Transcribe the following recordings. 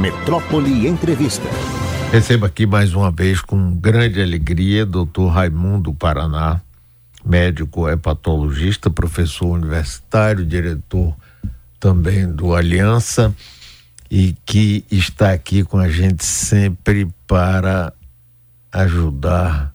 Metrópole Entrevista. Recebo aqui mais uma vez com grande alegria doutor Raimundo Paraná, médico hepatologista, professor universitário, diretor também do Aliança e que está aqui com a gente sempre para ajudar,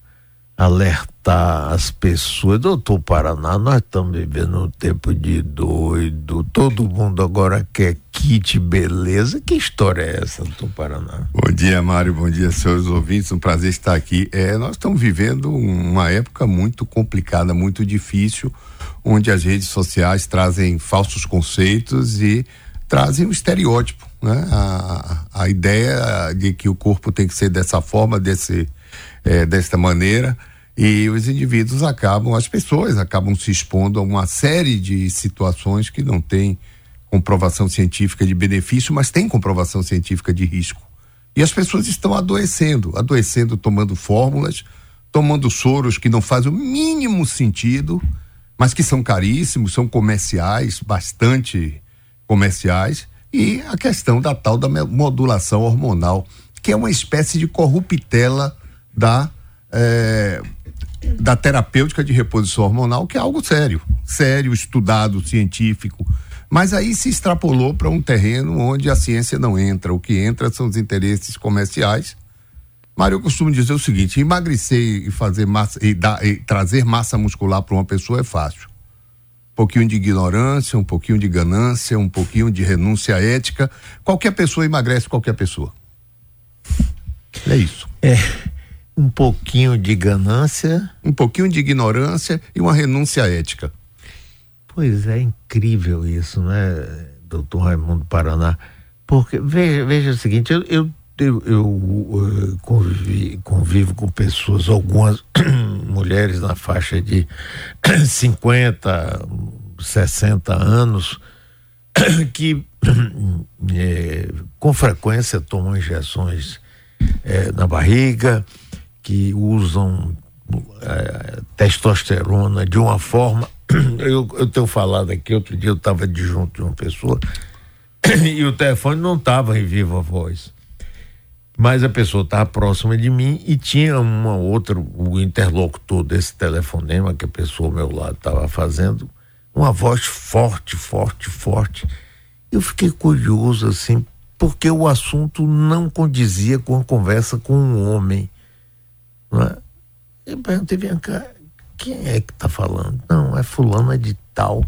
alertar as pessoas. Doutor Paraná, nós estamos vivendo um tempo de doido, todo mundo agora quer kit beleza. Que história é essa, doutor Paraná? Bom dia, Mário, bom dia, seus ouvintes, um prazer estar aqui. É, nós estamos vivendo uma época muito complicada, muito difícil, onde as redes sociais trazem falsos conceitos e trazem um estereótipo, né? A, a ideia de que o corpo tem que ser dessa forma, desse, é, desta maneira, e os indivíduos acabam, as pessoas acabam se expondo a uma série de situações que não têm comprovação científica de benefício, mas tem comprovação científica de risco. E as pessoas estão adoecendo, adoecendo tomando fórmulas, tomando soros que não fazem o mínimo sentido, mas que são caríssimos, são comerciais, bastante comerciais, e a questão da tal da modulação hormonal, que é uma espécie de corruptela da, é, da terapêutica de reposição hormonal, que é algo sério, sério, estudado, científico. Mas aí se extrapolou para um terreno onde a ciência não entra. O que entra são os interesses comerciais. Mário, eu costumo dizer o seguinte: emagrecer e fazer massa e, dar, e trazer massa muscular para uma pessoa é fácil um pouquinho de ignorância, um pouquinho de ganância, um pouquinho de renúncia ética. Qualquer pessoa emagrece qualquer pessoa. É isso. É. Um pouquinho de ganância. Um pouquinho de ignorância e uma renúncia ética. Pois é, incrível isso, né, doutor Raimundo Paraná? Porque, veja, veja o seguinte, eu, eu eu, eu uh, convivi, convivo com pessoas, algumas mulheres na faixa de 50, 60 anos, que é, com frequência tomam injeções é, na barriga, que usam é, testosterona de uma forma. Eu, eu tenho falado aqui, outro dia eu estava de junto de uma pessoa e o telefone não estava em viva voz mas a pessoa estava próxima de mim e tinha uma outra, o interlocutor desse telefonema que a pessoa ao meu lado estava fazendo, uma voz forte, forte, forte. Eu fiquei curioso assim, porque o assunto não condizia com a conversa com um homem. Não é? Eu perguntei, vem cá, quem é que está falando? Não, é fulana de tal.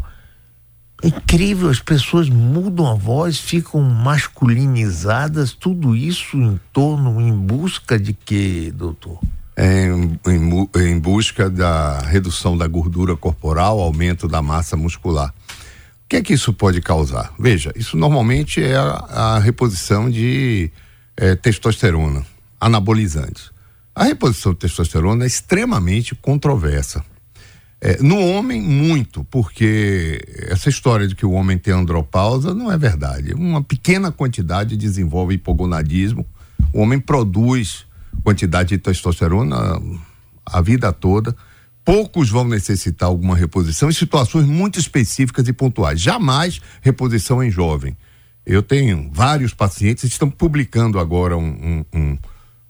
É incrível, as pessoas mudam a voz, ficam masculinizadas, tudo isso em torno, em busca de quê, doutor? Em, em, em busca da redução da gordura corporal, aumento da massa muscular. O que é que isso pode causar? Veja, isso normalmente é a, a reposição de é, testosterona, anabolizantes. A reposição de testosterona é extremamente controversa. É, no homem, muito, porque essa história de que o homem tem andropausa não é verdade. Uma pequena quantidade desenvolve hipogonadismo. O homem produz quantidade de testosterona a vida toda. Poucos vão necessitar alguma reposição em situações muito específicas e pontuais. Jamais reposição em jovem. Eu tenho vários pacientes, estão publicando agora um, um, um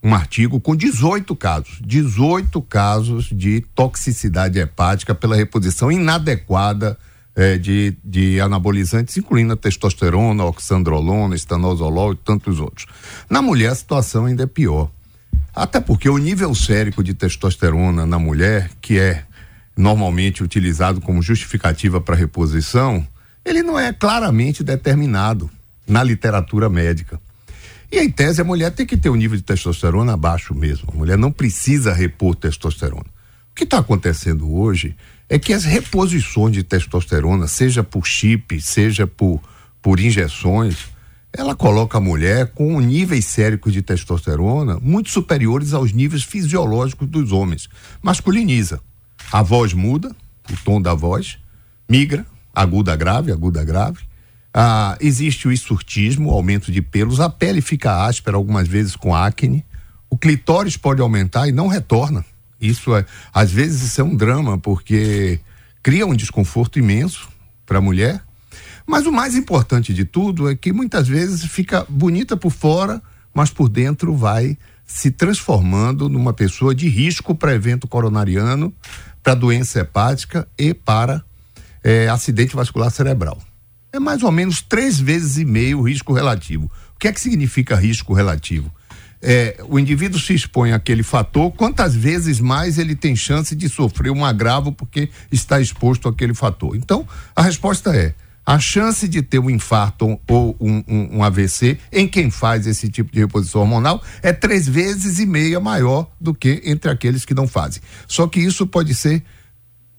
um artigo com 18 casos, 18 casos de toxicidade hepática pela reposição inadequada eh, de, de anabolizantes, incluindo a testosterona, oxandrolona, estanozolol e tantos outros. Na mulher a situação ainda é pior. Até porque o nível sérico de testosterona na mulher, que é normalmente utilizado como justificativa para reposição, ele não é claramente determinado na literatura médica. E em tese a mulher tem que ter um nível de testosterona baixo mesmo. A mulher não precisa repor testosterona. O que está acontecendo hoje é que as reposições de testosterona, seja por chip, seja por, por injeções, ela coloca a mulher com níveis séricos de testosterona muito superiores aos níveis fisiológicos dos homens. Masculiniza. A voz muda, o tom da voz, migra, aguda grave, aguda grave, ah, existe o insurtismo, aumento de pelos, a pele fica áspera, algumas vezes com acne, o clitóris pode aumentar e não retorna. Isso é, às vezes isso é um drama, porque cria um desconforto imenso para a mulher. Mas o mais importante de tudo é que muitas vezes fica bonita por fora, mas por dentro vai se transformando numa pessoa de risco para evento coronariano, para doença hepática e para é, acidente vascular cerebral. É mais ou menos três vezes e meio o risco relativo. O que é que significa risco relativo? É, o indivíduo se expõe àquele fator, quantas vezes mais ele tem chance de sofrer um agravo porque está exposto àquele fator? Então, a resposta é: a chance de ter um infarto ou um, um, um, AVC em quem faz esse tipo de reposição hormonal é três vezes e meia maior do que entre aqueles que não fazem. Só que isso pode ser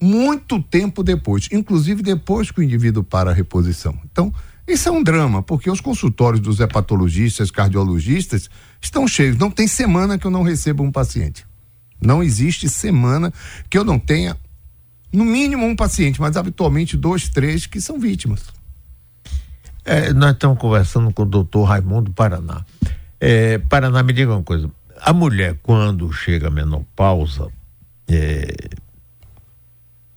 muito tempo depois, inclusive depois que o indivíduo para a reposição. Então, isso é um drama, porque os consultórios dos hepatologistas, cardiologistas estão cheios. Não tem semana que eu não receba um paciente. Não existe semana que eu não tenha no mínimo um paciente, mas habitualmente dois, três que são vítimas. É, nós estamos conversando com o doutor Raimundo Paraná. É, Paraná, me diga uma coisa. A mulher, quando chega à menopausa, é,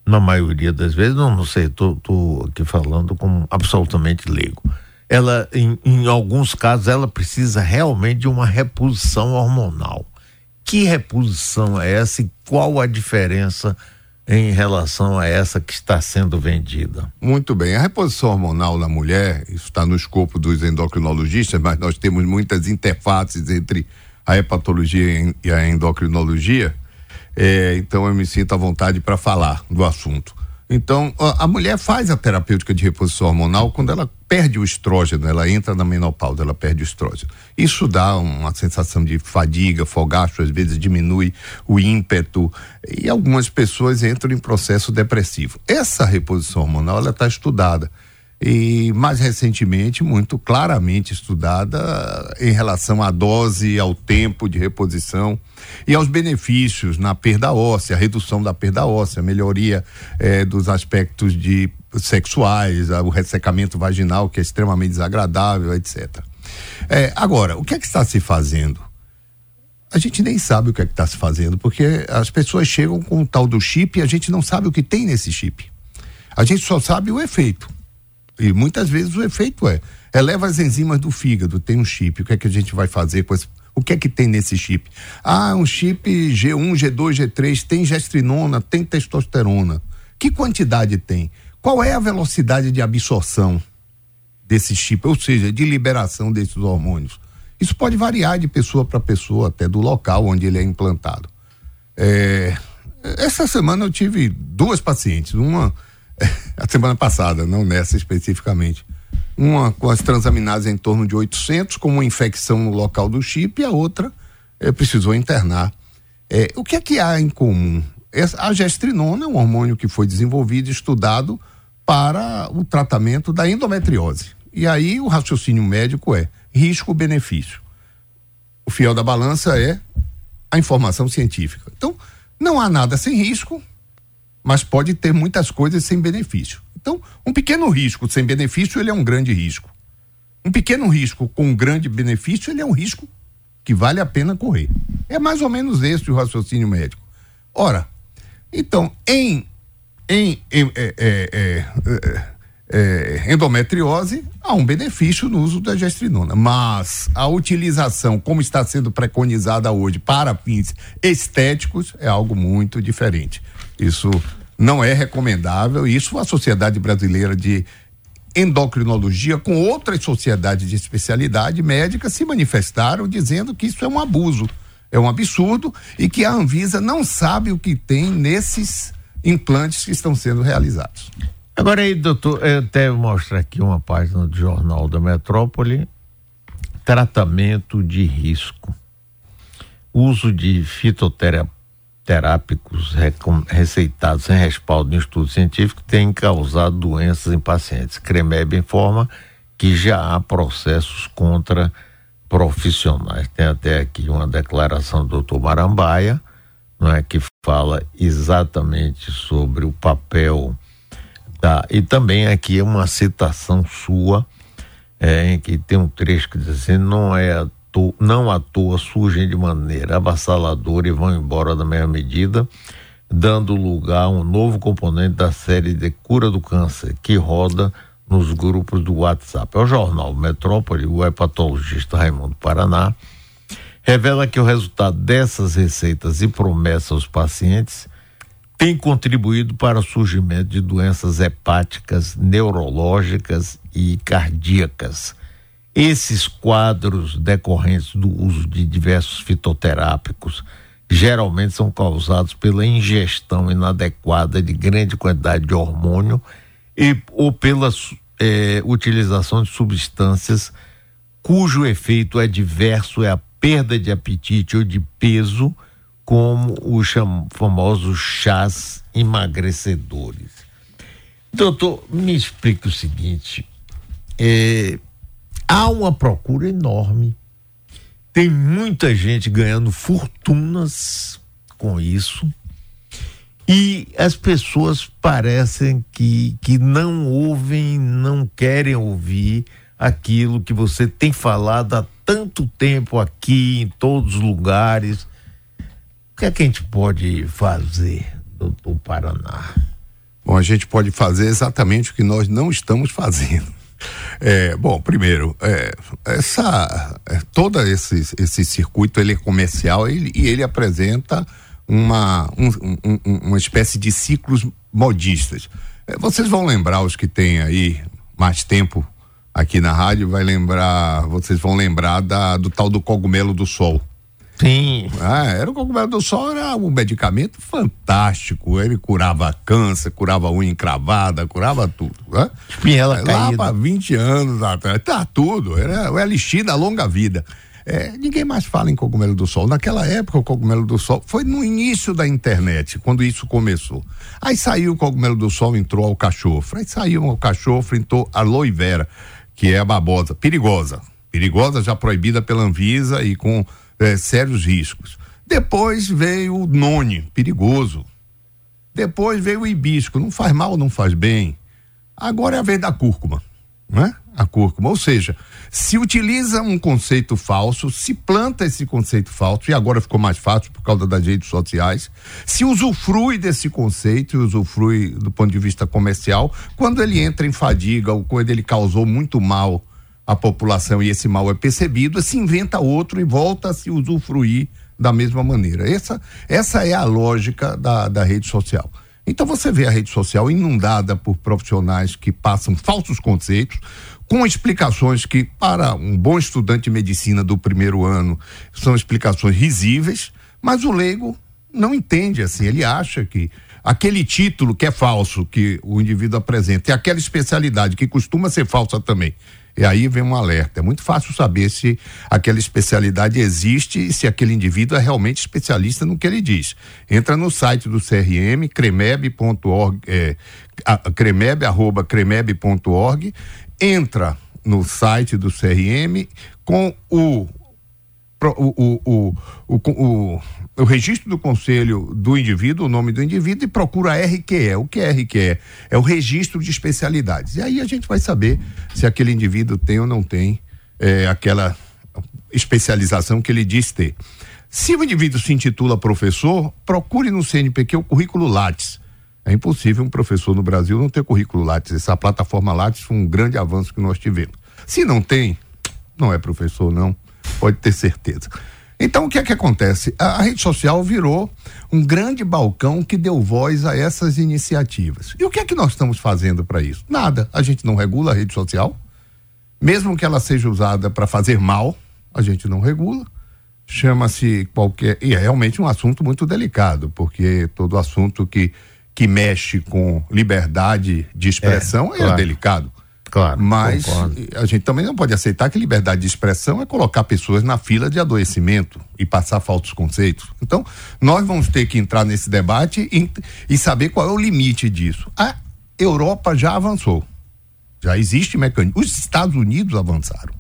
na maioria das vezes, não, não sei, estou aqui falando como absolutamente leigo. Ela, em, em alguns casos, ela precisa realmente de uma reposição hormonal. Que reposição é essa e qual a diferença em relação a essa que está sendo vendida? Muito bem. A reposição hormonal na mulher, isso está no escopo dos endocrinologistas, mas nós temos muitas interfaces entre a hepatologia e a endocrinologia. É, então eu me sinto à vontade para falar do assunto. Então, a, a, mulher faz a terapêutica de reposição hormonal quando ela perde o estrógeno, ela entra na menopausa, ela perde o estrógeno. Isso dá uma sensação de fadiga, fogacho, às vezes diminui o ímpeto e algumas pessoas entram em processo depressivo. Essa reposição hormonal, ela está estudada e mais recentemente muito claramente estudada em relação à dose, ao tempo de reposição e aos benefícios na perda óssea, redução da perda óssea, melhoria eh, dos aspectos de sexuais, o ressecamento vaginal que é extremamente desagradável, etc. Eh, agora, o que é que está se fazendo? A gente nem sabe o que é que está se fazendo, porque as pessoas chegam com o tal do chip e a gente não sabe o que tem nesse chip. A gente só sabe o efeito. E muitas vezes o efeito é, eleva as enzimas do fígado, tem um chip, o que é que a gente vai fazer com esse, o que é que tem nesse chip? Ah, um chip G1, G2, G3, tem gestrinona, tem testosterona. Que quantidade tem? Qual é a velocidade de absorção desse chip, ou seja, de liberação desses hormônios? Isso pode variar de pessoa para pessoa, até do local onde ele é implantado. É, essa semana eu tive duas pacientes, uma a semana passada, não nessa especificamente. Uma com as transaminases em torno de 800, com uma infecção no local do chip, e a outra é, precisou internar. É, o que é que há em comum? A gestrinona é um hormônio que foi desenvolvido e estudado para o tratamento da endometriose. E aí o raciocínio médico é risco-benefício. O fiel da balança é a informação científica. Então, não há nada sem risco, mas pode ter muitas coisas sem benefício. Então, um pequeno risco sem benefício, ele é um grande risco. Um pequeno risco com um grande benefício, ele é um risco que vale a pena correr. É mais ou menos esse o raciocínio médico. Ora, então, em, em, em é, é, é, é, endometriose, há um benefício no uso da gestrinona, mas a utilização, como está sendo preconizada hoje para fins estéticos, é algo muito diferente. Isso não é recomendável. Isso a Sociedade Brasileira de Endocrinologia, com outras sociedades de especialidade médica, se manifestaram dizendo que isso é um abuso, é um absurdo e que a Anvisa não sabe o que tem nesses implantes que estão sendo realizados. Agora aí, doutor, eu até mostro aqui uma página do Jornal da Metrópole, tratamento de risco. Uso de fitoterapia terápicos receitados sem respaldo em estudo científico têm causado doenças em pacientes. Cremeb informa que já há processos contra profissionais. Tem até aqui uma declaração do doutor Marambaia, não é, que fala exatamente sobre o papel da. E também aqui uma citação sua, é, em que tem um trecho que diz assim: não é to, não à toa surgem de maneira avassaladora e vão embora da mesma medida, dando lugar a um novo componente da série de cura do câncer, que roda nos grupos do WhatsApp. É o jornal Metrópole, o hepatologista Raimundo Paraná, revela que o resultado dessas receitas e promessas aos pacientes tem contribuído para o surgimento de doenças hepáticas, neurológicas e cardíacas. Esses quadros decorrentes do uso de diversos fitoterápicos geralmente são causados pela ingestão inadequada de grande quantidade de hormônio e, ou pela é, utilização de substâncias cujo efeito adverso é a perda de apetite ou de peso, como os famosos chás emagrecedores. Doutor, me explique o seguinte: é, há uma procura enorme, tem muita gente ganhando fortunas com isso e as pessoas parecem que, que não ouvem, não querem ouvir aquilo que você tem falado há tanto tempo aqui, em todos os lugares. Que é que a gente pode fazer, doutor Paraná? Bom, a gente pode fazer exatamente o que nós não estamos fazendo. É, bom, primeiro, é, essa, é, todo esse, esse circuito ele é comercial ele, e ele apresenta uma, um, um, uma espécie de ciclos modistas. É, vocês vão lembrar, os que têm aí mais tempo aqui na rádio, vai lembrar, vocês vão lembrar da, do tal do cogumelo do sol. Sim. Ah, era o cogumelo do sol, era um medicamento fantástico. Ele curava câncer, curava unha encravada, curava tudo. Né? Espinhela Lá caída. para 20 anos atrás, tá tudo. Era o elixir da longa vida. É, ninguém mais fala em cogumelo do sol. Naquela época, o cogumelo do sol foi no início da internet, quando isso começou. Aí saiu o cogumelo do sol, entrou ao cachofre. Aí saiu o cachofre, entrou a aloe vera, que é a babosa, perigosa. Perigosa, já proibida pela Anvisa e com é, sérios riscos. Depois veio o none, perigoso. Depois veio o hibisco, não faz mal, não faz bem. Agora é a vez da cúrcuma, né? A cúrcuma, ou seja, se utiliza um conceito falso, se planta esse conceito falso, e agora ficou mais fácil por causa das redes sociais, se usufrui desse conceito e usufrui do ponto de vista comercial, quando ele entra em fadiga ou quando ele causou muito mal à população e esse mal é percebido, se inventa outro e volta a se usufruir da mesma maneira. Essa, essa é a lógica da, da rede social. Então você vê a rede social inundada por profissionais que passam falsos conceitos, com explicações que, para um bom estudante de medicina do primeiro ano, são explicações risíveis, mas o leigo não entende assim. Ele acha que aquele título que é falso que o indivíduo apresenta e aquela especialidade que costuma ser falsa também. E aí vem um alerta. É muito fácil saber se aquela especialidade existe e se aquele indivíduo é realmente especialista no que ele diz. Entra no site do CRM, cremeb.org, é, cremeb, arroba cremeb.org, entra no site do CRM com o o, o, o, o, o, registro do conselho do indivíduo, o nome do indivíduo, e procura RQE. O que é RQE? É o registro de especialidades. E aí a gente vai saber se aquele indivíduo tem ou não tem é, aquela especialização que ele diz ter. Se o indivíduo se intitula professor, procure no CNPq o currículo Lattes. É impossível um professor no Brasil não ter currículo Lattes. Essa plataforma Lattes foi um grande avanço que nós tivemos. Se não tem, não é professor, não pode ter certeza. Então, o que é que acontece? A, a, rede social virou um grande balcão que deu voz a essas iniciativas. E o que é que nós estamos fazendo para isso? Nada. A gente não regula a rede social, mesmo que ela seja usada para fazer mal, a gente não regula. Chama-se qualquer. E é realmente um assunto muito delicado, porque todo assunto que, que mexe com liberdade de expressão é, é claro. delicado. Claro. Mas concordo. a gente também não pode aceitar que liberdade de expressão é colocar pessoas na fila de adoecimento e passar falsos conceitos. Então, nós vamos ter que entrar nesse debate e, e saber qual é o limite disso. A Europa já avançou. Já existe mecanismo. Os Estados Unidos avançaram.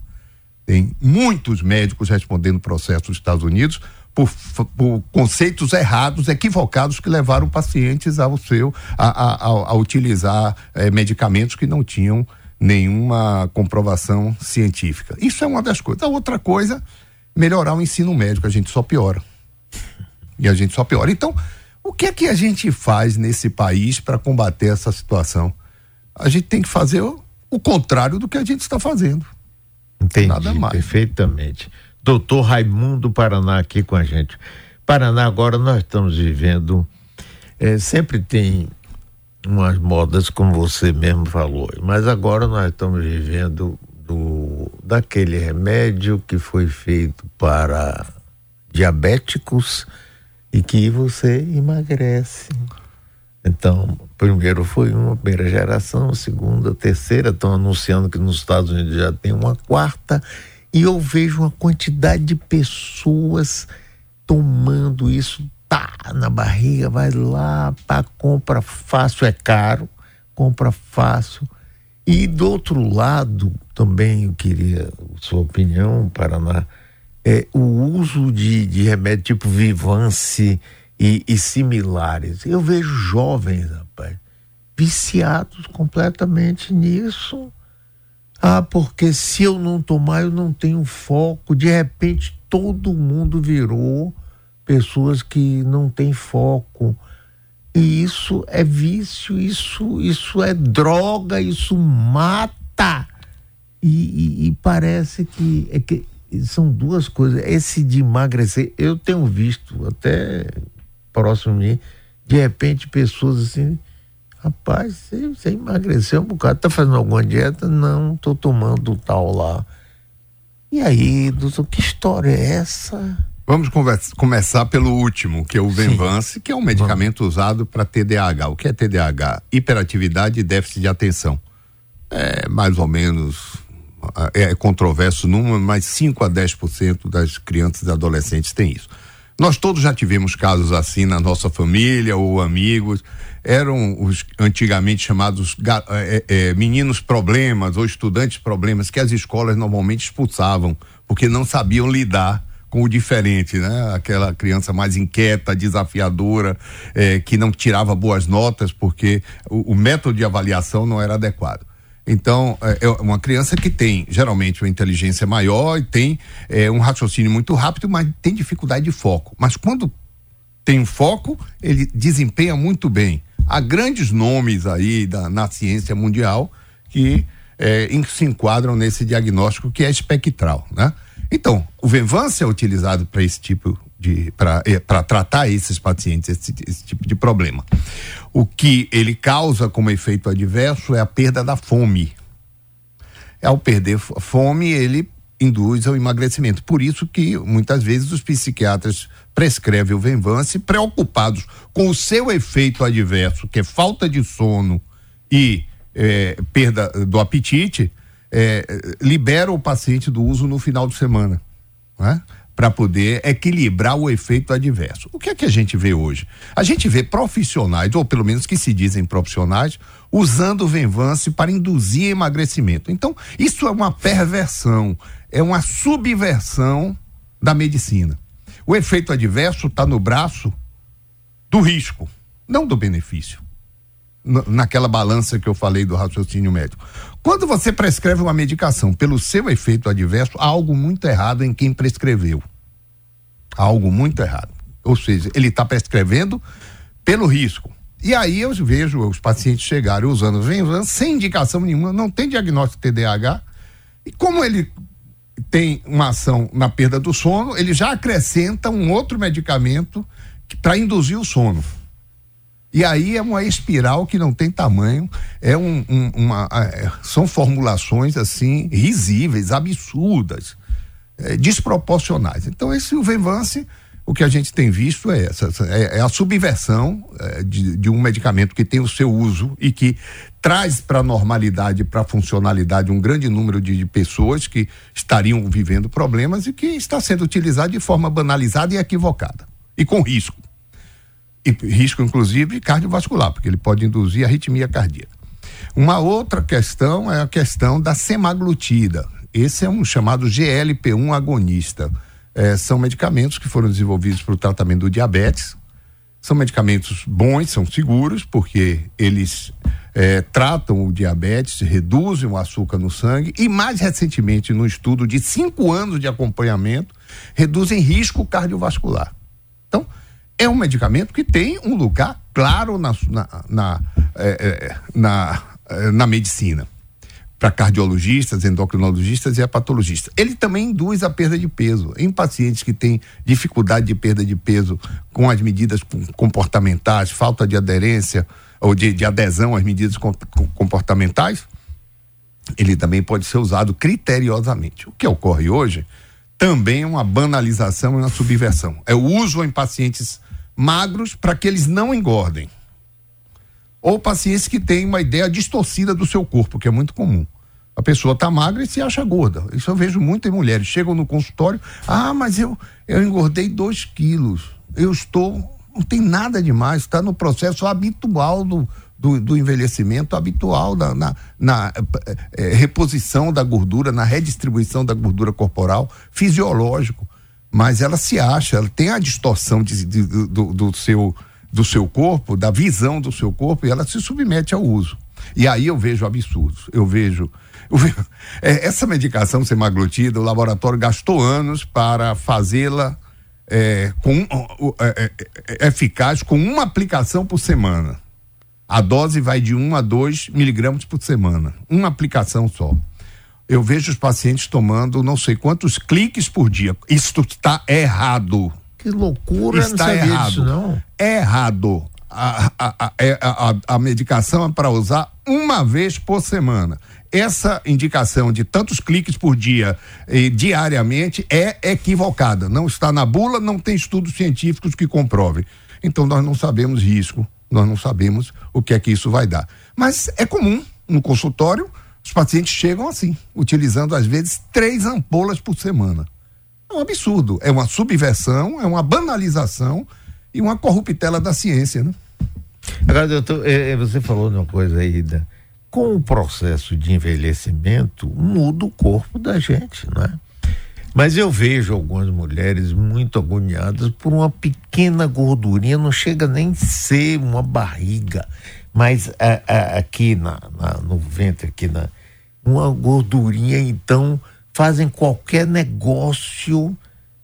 Tem muitos médicos respondendo processos dos Estados Unidos por, por, conceitos errados, equivocados que levaram pacientes ao seu a, a, a, a utilizar eh, medicamentos que não tinham nenhuma comprovação científica. Isso é uma das coisas. A outra coisa, melhorar o ensino médico, a gente só piora. E a gente só piora. Então, o que é que a gente faz nesse país para combater essa situação? A gente tem que fazer o contrário do que a gente está fazendo. Entendi, Nada mais. perfeitamente. Doutor Raimundo Paraná aqui com a gente. Paraná, agora nós estamos vivendo, é, sempre tem umas modas, como você mesmo falou, mas agora nós estamos vivendo do, daquele remédio que foi feito para diabéticos e que você emagrece. Então, primeiro foi uma primeira geração, segunda, terceira, estão anunciando que nos Estados Unidos já tem uma quarta, e eu vejo uma quantidade de pessoas tomando isso, tá na barriga, vai lá, pá, compra fácil, é caro, compra fácil. E do outro lado, também eu queria sua opinião, Paraná, é o uso de, de remédio tipo Vivance, e, e similares. Eu vejo jovens, rapaz, viciados completamente nisso. Ah, porque se eu não tomar, eu não tenho foco. De repente, todo mundo virou pessoas que não têm foco. E isso é vício, isso, isso é droga, isso mata. E, e, e parece que, é que são duas coisas. Esse de emagrecer, eu tenho visto até próximo de mim, de repente pessoas assim, rapaz, você, você emagreceu um bocado, tá fazendo alguma dieta? Não, tô tomando tal lá. E aí, doutor, que história é essa? Vamos conversa, começar pelo último, que é o Venvance, que é um medicamento Vamos. usado para TDAH. O que é TDAH? Hiperatividade e déficit de atenção. É mais ou menos é controverso número, mas 5 a 10% das crianças e adolescentes têm isso. Nós todos já tivemos casos assim na nossa família ou amigos. Eram os antigamente chamados é, é, meninos problemas ou estudantes problemas que as escolas normalmente expulsavam porque não sabiam lidar com o diferente, né? Aquela criança mais inquieta, desafiadora, é, que não tirava boas notas porque o, o método de avaliação não era adequado. Então, é, é uma criança que tem geralmente uma inteligência maior e tem é, um raciocínio muito rápido, mas tem dificuldade de foco. Mas quando tem foco, ele desempenha muito bem. Há grandes nomes aí da, na ciência mundial que é, se enquadram nesse diagnóstico que é espectral, né? Então, o Venvance é utilizado para esse tipo de para é, tratar esses pacientes esse, esse tipo de problema. O que ele causa como efeito adverso é a perda da fome. Ao perder fome, ele induz ao emagrecimento. Por isso que muitas vezes os psiquiatras prescrevem o Venvance preocupados com o seu efeito adverso, que é falta de sono e é, perda do apetite, é, libera o paciente do uso no final de semana. Né? para poder equilibrar o efeito adverso. O que é que a gente vê hoje? A gente vê profissionais, ou pelo menos que se dizem profissionais, usando o Venvance para induzir emagrecimento. Então, isso é uma perversão, é uma subversão da medicina. O efeito adverso está no braço do risco, não do benefício. Naquela balança que eu falei do raciocínio médico. Quando você prescreve uma medicação pelo seu efeito adverso, há algo muito errado em quem prescreveu. Há algo muito errado. Ou seja, ele está prescrevendo pelo risco. E aí eu vejo os pacientes chegarem usando Venvan sem indicação nenhuma, não tem diagnóstico TDAH. E como ele tem uma ação na perda do sono, ele já acrescenta um outro medicamento para induzir o sono. E aí é uma espiral que não tem tamanho, é um, um, uma, é, são formulações assim risíveis, absurdas, é, desproporcionais. Então esse o o que a gente tem visto é essa, é, é a subversão é, de, de, um medicamento que tem o seu uso e que traz para a normalidade, para a funcionalidade um grande número de, de pessoas que estariam vivendo problemas e que está sendo utilizado de forma banalizada e equivocada e com risco e risco inclusive cardiovascular, porque ele pode induzir arritmia cardíaca. Uma outra questão é a questão da semaglutida. Esse é um chamado GLP-1 agonista. É, são medicamentos que foram desenvolvidos para o tratamento do diabetes. São medicamentos bons, são seguros, porque eles é, tratam o diabetes, reduzem o açúcar no sangue e, mais recentemente, no estudo de cinco anos de acompanhamento, reduzem risco cardiovascular. É um medicamento que tem um lugar claro na, na, na, é, é, na, é, na medicina. para cardiologistas, endocrinologistas e hepatologistas. Ele também induz a perda de peso em pacientes que têm dificuldade de perda de peso com as medidas comportamentais, falta de aderência ou de, de adesão às medidas comportamentais. Ele também pode ser usado criteriosamente. O que ocorre hoje também é uma banalização e uma subversão. É o uso em pacientes magros para que eles não engordem ou pacientes que têm uma ideia distorcida do seu corpo, que é muito comum. A pessoa está magra e se acha gorda. Isso eu vejo muito em mulheres. Chegam no consultório, ah, mas eu, eu engordei dois quilos. Eu estou. Não tem nada demais, está no processo habitual do, do, do, envelhecimento habitual, da, na, na é, reposição da gordura, na redistribuição da gordura corporal, fisiológico. Mas ela se acha, ela tem a distorção de, de, do, do seu do seu corpo, da visão do seu corpo, e ela se submete ao uso. E aí eu vejo absurdos. Eu vejo. É, essa medicação semaglutida, o laboratório gastou anos para fazê-la é, com é, é, eficaz com uma aplicação por semana. A dose vai de 1 a 2 miligramas por semana. Uma aplicação só. Eu vejo os pacientes tomando não sei quantos cliques por dia. Isso está errado. Que loucura, Está não errado. Disso, não. É errado. A, a, a, é, a, a medicação é para usar uma vez por semana. Essa indicação de tantos cliques por dia e diariamente é equivocada. Não está na bula, não tem estudos científicos que comprovem. Então nós não sabemos risco, nós não sabemos o que é que isso vai dar. Mas é comum no consultório, os pacientes chegam assim, utilizando às vezes três ampolas por semana. É um absurdo. É uma subversão, é uma banalização e uma corruptela da ciência, né? Agora, doutor, é, é, você falou de uma coisa aí, da, com o processo de envelhecimento, muda o corpo da gente, né? Mas eu vejo algumas mulheres muito agoniadas por uma pequena gordurinha, não chega nem ser uma barriga, mas a, a, aqui na, na, no ventre, aqui na, uma gordurinha, então fazem qualquer negócio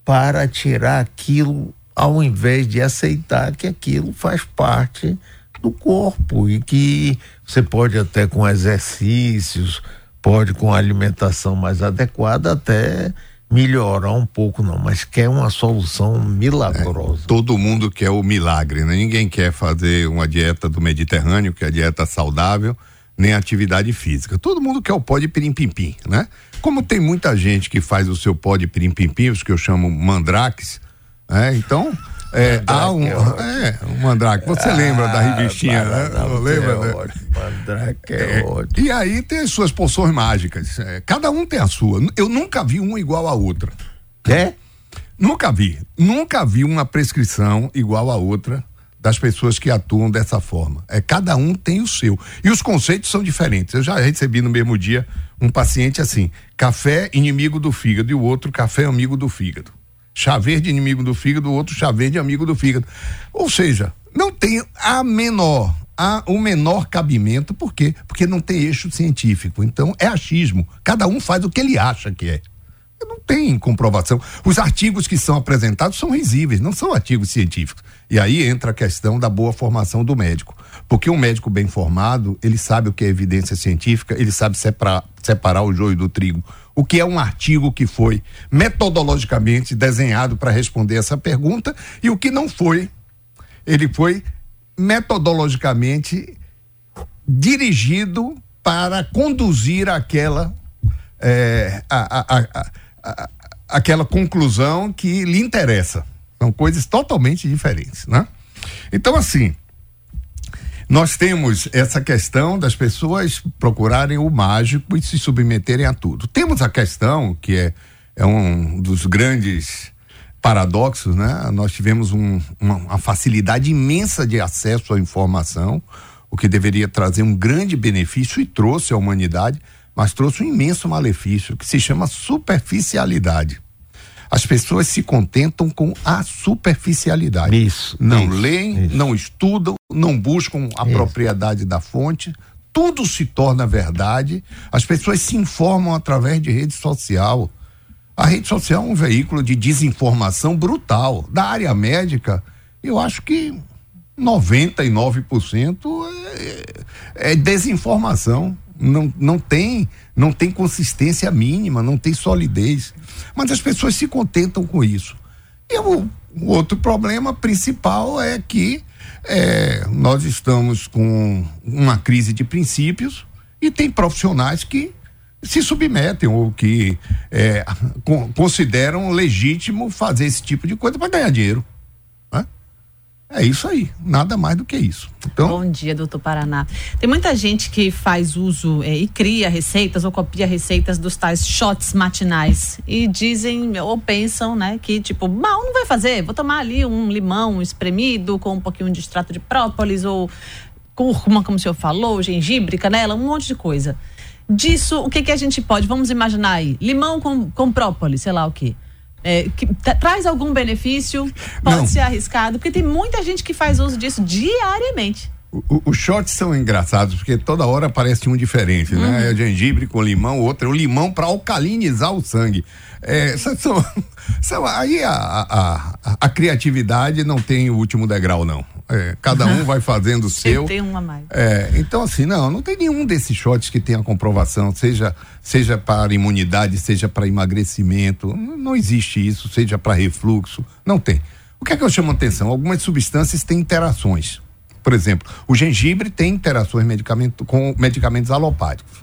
para tirar aquilo, ao invés de aceitar que aquilo faz parte do corpo e que você pode até com exercícios, pode com alimentação mais adequada até melhorar um pouco não, mas quer uma solução milagrosa. É, todo mundo quer o milagre, né? Ninguém quer fazer uma dieta do Mediterrâneo, que é a dieta saudável, nem atividade física. Todo mundo quer o pó de pirim-pim-pim, né? Como tem muita gente que faz o seu pó de pirim-pim-pim, os que eu chamo mandrakes, né? Então, é, há um, é, é, um mandrake. Você ah, lembra da revistinha, né? Lembra? É né? Mandrake é, é ótimo. E aí tem as suas poções mágicas. É, cada um tem a sua. Eu nunca vi uma igual a outra. É? Nunca vi. Nunca vi uma prescrição igual a outra das pessoas que atuam dessa forma. É cada um tem o seu. E os conceitos são diferentes. Eu já recebi no mesmo dia um paciente assim: café inimigo do fígado e o outro café amigo do fígado. Chá verde inimigo do fígado, outro chá verde amigo do fígado. Ou seja, não tem a menor há o menor cabimento, por quê? Porque não tem eixo científico. Então é achismo. Cada um faz o que ele acha que é. Não tem comprovação. Os artigos que são apresentados são risíveis, não são artigos científicos. E aí entra a questão da boa formação do médico. Porque um médico bem formado, ele sabe o que é evidência científica, ele sabe separar, separar o joio do trigo. O que é um artigo que foi metodologicamente desenhado para responder essa pergunta e o que não foi. Ele foi metodologicamente dirigido para conduzir aquela é, a, a, a, aquela conclusão que lhe interessa. São coisas totalmente diferentes, né? Então, assim, nós temos essa questão das pessoas procurarem o mágico e se submeterem a tudo. Temos a questão que é, é um dos grandes paradoxos, né? Nós tivemos um, uma, uma facilidade imensa de acesso à informação, o que deveria trazer um grande benefício e trouxe à humanidade mas trouxe um imenso malefício que se chama superficialidade. As pessoas se contentam com a superficialidade. Isso. Não isso, leem, isso. não estudam, não buscam a isso. propriedade da fonte. Tudo se torna verdade. As pessoas se informam através de rede social. A rede social é um veículo de desinformação brutal. Da área médica, eu acho que 99% é, é desinformação não, não tem não tem consistência mínima, não tem solidez. Mas as pessoas se contentam com isso. E o, o outro problema principal é que é, nós estamos com uma crise de princípios e tem profissionais que se submetem ou que é, consideram legítimo fazer esse tipo de coisa para ganhar dinheiro. É isso aí, nada mais do que isso. Então... Bom dia, doutor Paraná. Tem muita gente que faz uso é, e cria receitas ou copia receitas dos tais shots matinais e dizem ou pensam, né, que tipo, mal não vai fazer, vou tomar ali um limão espremido com um pouquinho de extrato de própolis ou cúrcuma, como o senhor falou, gengibre, canela, um monte de coisa. Disso, o que que a gente pode, vamos imaginar aí, limão com, com própolis, sei lá o que é, que traz algum benefício? Pode Não. ser arriscado? Porque tem muita gente que faz uso disso diariamente. Os shorts são engraçados porque toda hora aparece um diferente, né? uhum. né? É gengibre com limão, outro é o limão para alcalinizar o sangue. É, são, são, aí a, a, a, criatividade não tem o último degrau, não. É, cada um vai fazendo o seu. Tem uma mais. É, então, assim, não, não tem nenhum desses shots que tenha comprovação, seja, seja para imunidade, seja para emagrecimento. Não, não existe isso, seja para refluxo. Não tem. O que é que eu chamo atenção? Algumas substâncias têm interações. Por exemplo, o gengibre tem interações medicamento, com medicamentos alopáticos.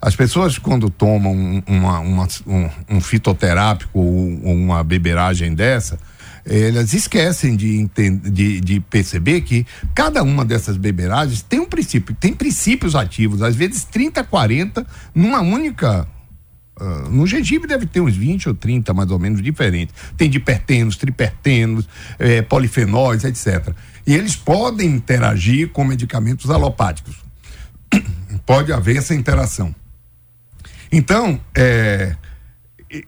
As pessoas, quando tomam uma, uma, um, um fitoterápico ou uma beberagem dessa, elas esquecem de, de, de, perceber que cada uma dessas beberagens tem um princípio, tem princípios ativos, às vezes 30, 40, numa única. Uh, no gengibre deve ter uns 20 ou 30 mais ou menos diferentes. Tem dipertenos, tripertenos, eh, polifenóis, etc. E eles podem interagir com medicamentos alopáticos. Pode haver essa interação. Então, eh,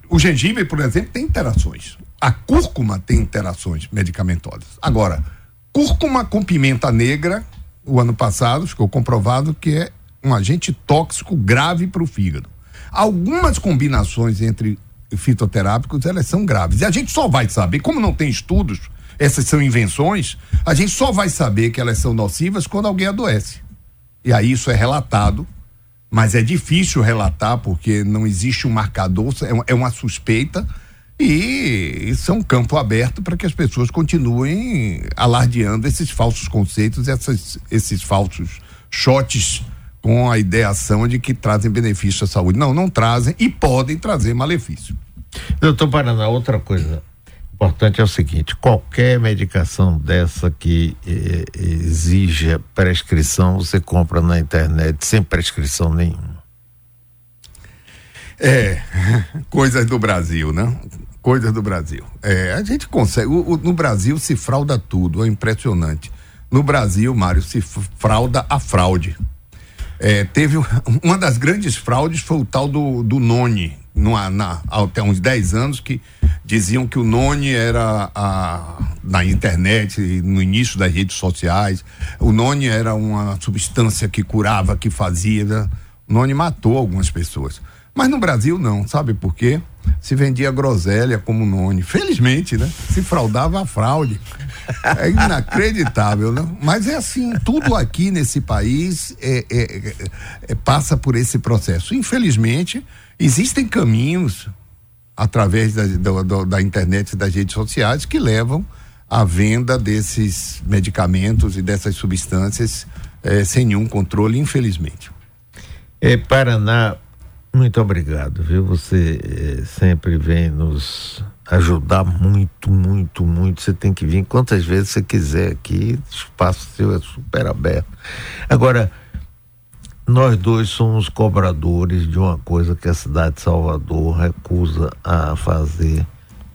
o gengibre, por exemplo, tem interações. A cúrcuma tem interações medicamentosas. Agora, cúrcuma com pimenta negra, o ano passado ficou comprovado que é um agente tóxico grave para o fígado. Algumas combinações entre fitoterápicos, elas são graves. E a gente só vai saber, como não tem estudos, essas são invenções, a gente só vai saber que elas são nocivas quando alguém adoece. E aí isso é relatado, mas é difícil relatar porque não existe um marcador, é uma suspeita e isso é um campo aberto para que as pessoas continuem alardeando esses falsos conceitos, essas, esses falsos shots com a ideação de que trazem benefício à saúde. Não, não trazem e podem trazer malefício. Doutor Paraná, outra coisa importante é o seguinte: qualquer medicação dessa que eh, exija prescrição, você compra na internet sem prescrição nenhuma. É, coisas do Brasil, né? coisas do Brasil. É, a gente consegue. O, o, no Brasil se frauda tudo, é impressionante. No Brasil, Mário, se frauda a fraude. É, teve uma das grandes fraudes foi o tal do, do Noni, numa, na, até uns 10 anos, que diziam que o Noni era a, na internet, no início das redes sociais. O Noni era uma substância que curava, que fazia. Né? O Noni matou algumas pessoas. Mas no Brasil não, sabe por quê? Se vendia groselha como nome. Felizmente, né? Se fraudava a fraude. É inacreditável, né? Mas é assim, tudo aqui nesse país é, é, é, é passa por esse processo. Infelizmente, existem caminhos através da, da, internet e das redes sociais que levam à venda desses medicamentos e dessas substâncias é, sem nenhum controle, infelizmente. É, Paraná muito obrigado, viu? Você eh, sempre vem nos ajudar muito, muito, muito. Você tem que vir quantas vezes você quiser aqui, espaço seu é super aberto. Agora, nós dois somos cobradores de uma coisa que a cidade de Salvador recusa a fazer,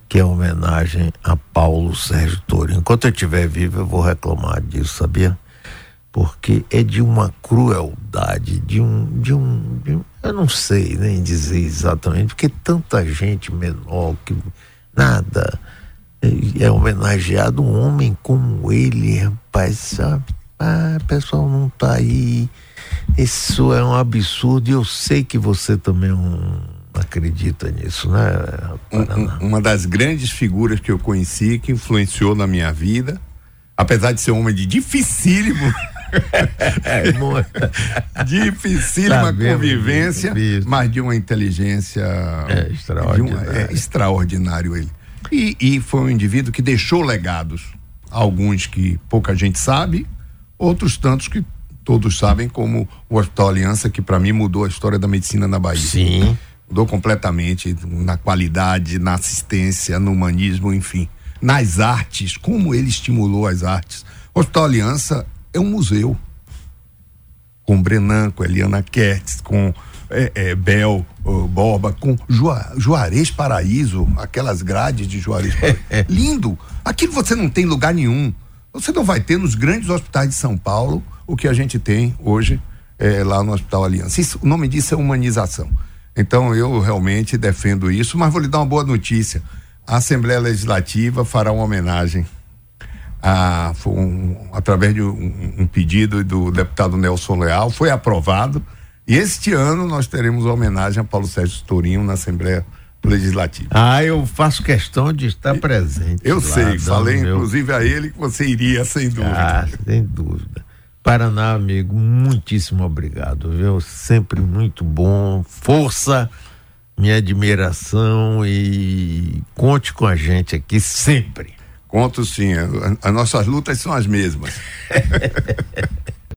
que é homenagem a Paulo Sérgio Toro. Enquanto eu estiver vivo, eu vou reclamar disso, sabia? porque é de uma crueldade, de um, de um, de um, eu não sei nem dizer exatamente, porque tanta gente menor que nada é, homenageado um homem como ele, rapaz, sabe? Ah, pessoal não tá aí. Isso é um absurdo e eu sei que você também não acredita nisso, né? Um, uma das grandes figuras que eu conheci que influenciou na minha vida, apesar de ser um homem de dificílimo é, Dificílima Sabemos convivência, mas de uma inteligência é, extraordinária. Um, é, extraordinário ele. E, e foi um indivíduo que deixou legados. Alguns que pouca gente sabe, outros tantos que todos sabem, como o Hospital Aliança, que para mim mudou a história da medicina na Bahia. Sim. Mudou completamente na qualidade, na assistência, no humanismo, enfim. Nas artes, como ele estimulou as artes. O Hospital Aliança é um museu. Com Brenan, com Eliana Kertz, com é, é, Bel uh, Borba, com Jua, Juarez Paraíso, aquelas grades de Juarez Paraíso. Lindo! Aquilo você não tem lugar nenhum. Você não vai ter nos grandes hospitais de São Paulo o que a gente tem hoje é, lá no Hospital Aliança. Isso, o nome disso é humanização. Então eu realmente defendo isso, mas vou lhe dar uma boa notícia. A Assembleia Legislativa fará uma homenagem a, um, através de um, um, pedido do deputado Nelson Leal, foi aprovado. E este ano nós teremos homenagem a Paulo Sérgio Tourinho na Assembleia Legislativa. Ah, eu faço questão de estar presente. Eu sei, falei meu... inclusive a ele que você iria, sem dúvida. Ah, sem dúvida. Paraná, amigo, muitíssimo obrigado, viu? Sempre muito bom. Força, minha admiração e conte com a gente aqui sempre. Conto sim, as nossas lutas são as mesmas.